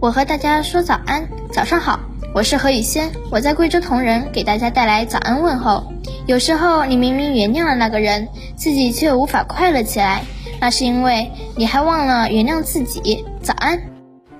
我和大家说早安，早上好，我是何雨仙，我在贵州铜仁给大家带来早安问候。有时候你明明原谅了那个人，自己却无法快乐起来，那是因为你还忘了原谅自己。早安。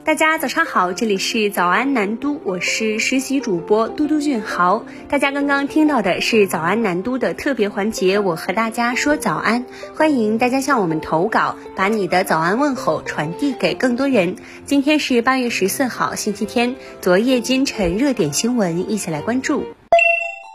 大家早上好，这里是早安南都，我是实习主播嘟嘟俊豪。大家刚刚听到的是早安南都的特别环节，我和大家说早安，欢迎大家向我们投稿，把你的早安问候传递给更多人。今天是八月十四号，星期天，昨夜今晨热点新闻，一起来关注。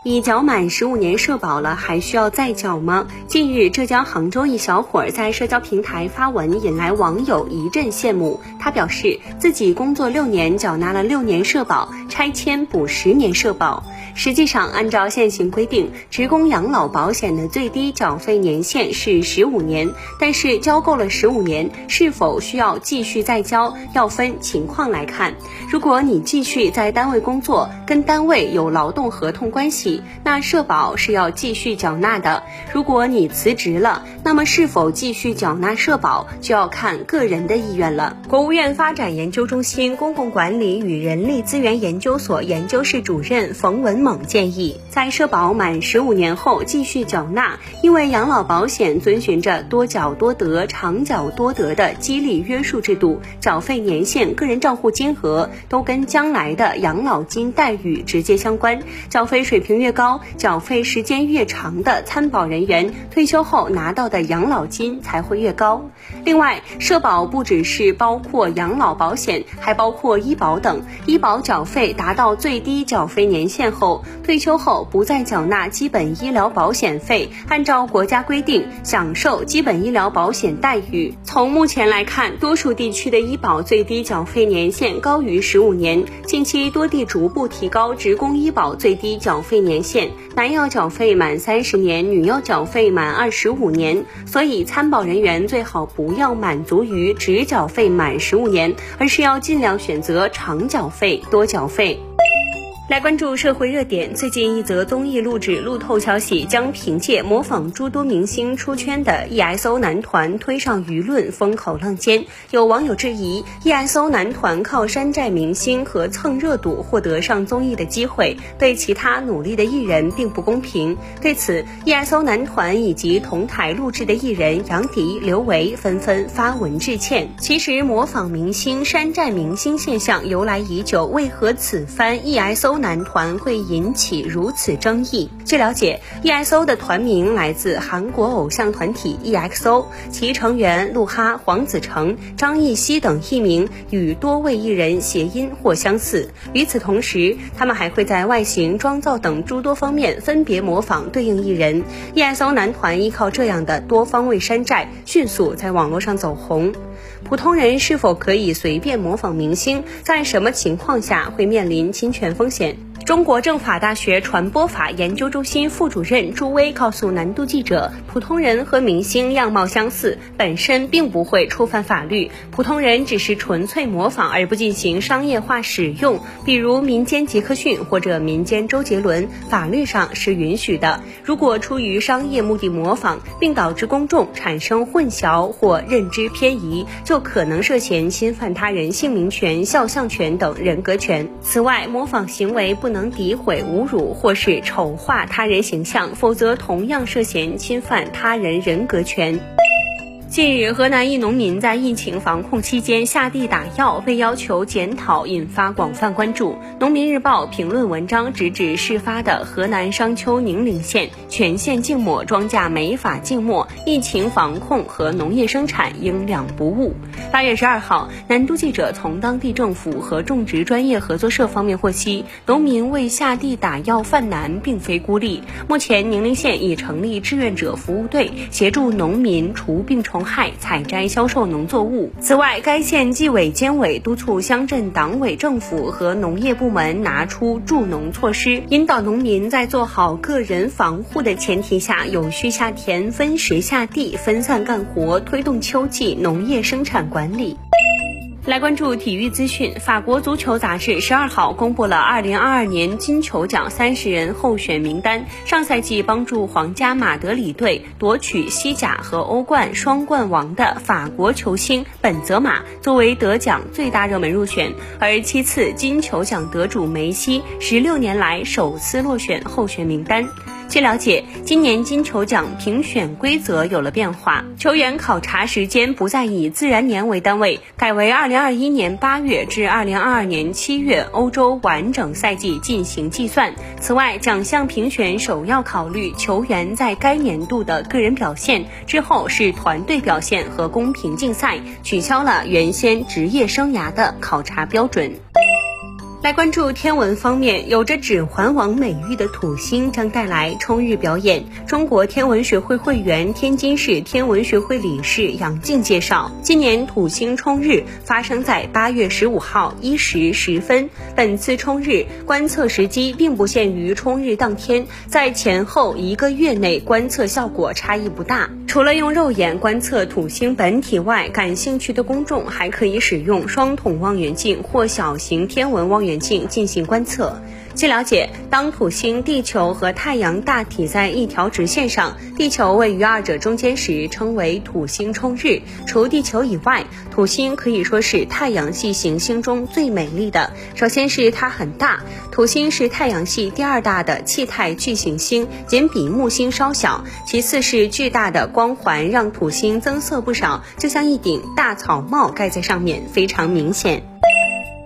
已缴满十五年社保了，还需要再缴吗？近日，浙江杭州一小伙在社交平台发文，引来网友一阵羡慕。他表示，自己工作六年，缴纳了六年社保，拆迁补十年社保。实际上，按照现行规定，职工养老保险的最低缴费年限是十五年。但是，交够了十五年，是否需要继续再交，要分情况来看。如果你继续在单位工作，跟单位有劳动合同关系，那社保是要继续缴纳的。如果你辞职了，那么是否继续缴纳社保，就要看个人的意愿了。国务院发展研究中心公共管理与人力资源研究所研究室主任冯文。猛建议，在社保满十五年后继续缴纳，因为养老保险遵循着多缴多得、长缴多得的激励约束制度，缴费年限、个人账户金额都跟将来的养老金待遇直接相关。缴费水平越高，缴费时间越长的参保人员，退休后拿到的养老金才会越高。另外，社保不只是包括养老保险，还包括医保等。医保缴费达到最低缴费年限后，退休后不再缴纳基本医疗保险费，按照国家规定享受基本医疗保险待遇。从目前来看，多数地区的医保最低缴费年限高于十五年。近期多地逐步提高职工医保最低缴费年年限，男要缴费满三十年，女要缴费满二十五年。所以参保人员最好不要满足于只缴费满十五年，而是要尽量选择长缴费、多缴费。来关注社会热点。最近一则综艺录制路透消息，将凭借模仿诸多明星出圈的 EXO 男团推上舆论风口浪尖。有网友质疑，EXO 男团靠山寨明星和蹭热度获得上综艺的机会，对其他努力的艺人并不公平。对此，EXO 男团以及同台录制的艺人杨迪、刘维纷纷发文致歉。其实，模仿明星、山寨明星现象由来已久，为何此番 EXO？男团会引起如此争议？据了解，EXO 的团名来自韩国偶像团体 EXO，其成员鹿哈、黄子诚、张艺兴等艺名与多位艺人谐音或相似。与此同时，他们还会在外形、妆造等诸多方面分别模仿对应艺人。EXO 男团依靠这样的多方位山寨，迅速在网络上走红。普通人是否可以随便模仿明星？在什么情况下会面临侵权风险？中国政法大学传播法研究中心副主任朱威告诉南都记者：“普通人和明星样貌相似，本身并不会触犯法律。普通人只是纯粹模仿而不进行商业化使用，比如民间杰克逊或者民间周杰伦，法律上是允许的。如果出于商业目的模仿，并导致公众产生混淆或认知偏移，就可能涉嫌侵犯他人姓名权、肖像权等人格权。此外，模仿行为不。”能诋毁、侮辱或是丑化他人形象，否则同样涉嫌侵犯他人人格权。近日，河南一农民在疫情防控期间下地打药，被要求检讨，引发广泛关注。农民日报评论文章直指事发的河南商丘宁陵县全县静默，庄稼没法静默，疫情防控和农业生产应两不误。八月十二号，南都记者从当地政府和种植专业合作社方面获悉，农民为下地打药犯难，并非孤立。目前，宁陵县已成立志愿者服务队，协助农民除病虫。害采摘销售农作物。此外，该县纪委监委督促乡镇党委政府和农业部门拿出助农措施，引导农民在做好个人防护的前提下，有序下田、分时下地、分散干活，推动秋季农业生产管理。来关注体育资讯。法国足球杂志十二号公布了二零二二年金球奖三十人候选名单。上赛季帮助皇家马德里队夺取西甲和欧冠双冠王的法国球星本泽马作为得奖最大热门入选，而其次金球奖得主梅西十六年来首次落选候选名单。据了解，今年金球奖评选规则有了变化，球员考察时间不再以自然年为单位，改为二零二一年八月至二零二二年七月欧洲完整赛季进行计算。此外，奖项评选首要考虑球员在该年度的个人表现，之后是团队表现和公平竞赛，取消了原先职业生涯的考察标准。来关注天文方面，有着“指环王”美誉的土星将带来冲日表演。中国天文学会会员、天津市天文学会理事杨静介绍，今年土星冲日发生在八月十五号一时十分。本次冲日观测时机并不限于冲日当天，在前后一个月内观测效果差异不大。除了用肉眼观测土星本体外，感兴趣的公众还可以使用双筒望远镜或小型天文望远。镜进行观测。据了解，当土星、地球和太阳大体在一条直线上，地球位于二者中间时，称为土星冲日。除地球以外，土星可以说是太阳系行星中最美丽的。首先是它很大，土星是太阳系第二大的气态巨行星，仅比木星稍小。其次是巨大的光光环，让土星增色不少，就像一顶大草帽盖在上面，非常明显。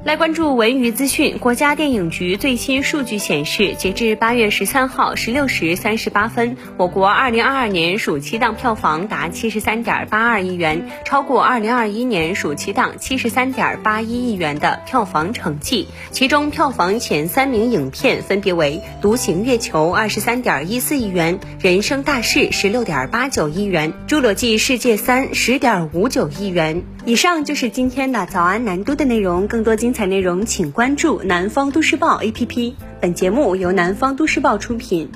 来关注文娱资讯。国家电影局最新数据显示，截至八月十三号十六时三十八分，我国二零二二年暑期档票房达七十三点八二亿元，超过二零二一年暑期档七十三点八一亿元的票房成绩。其中，票房前三名影片分别为《独行月球》二十三点一四亿元，《人生大事》十六点八九亿元，《侏罗纪世界三》十点五九亿元。以上就是今天的早安南都的内容，更多精彩彩内容请关注南方都市报 APP。本节目由南方都市报出品。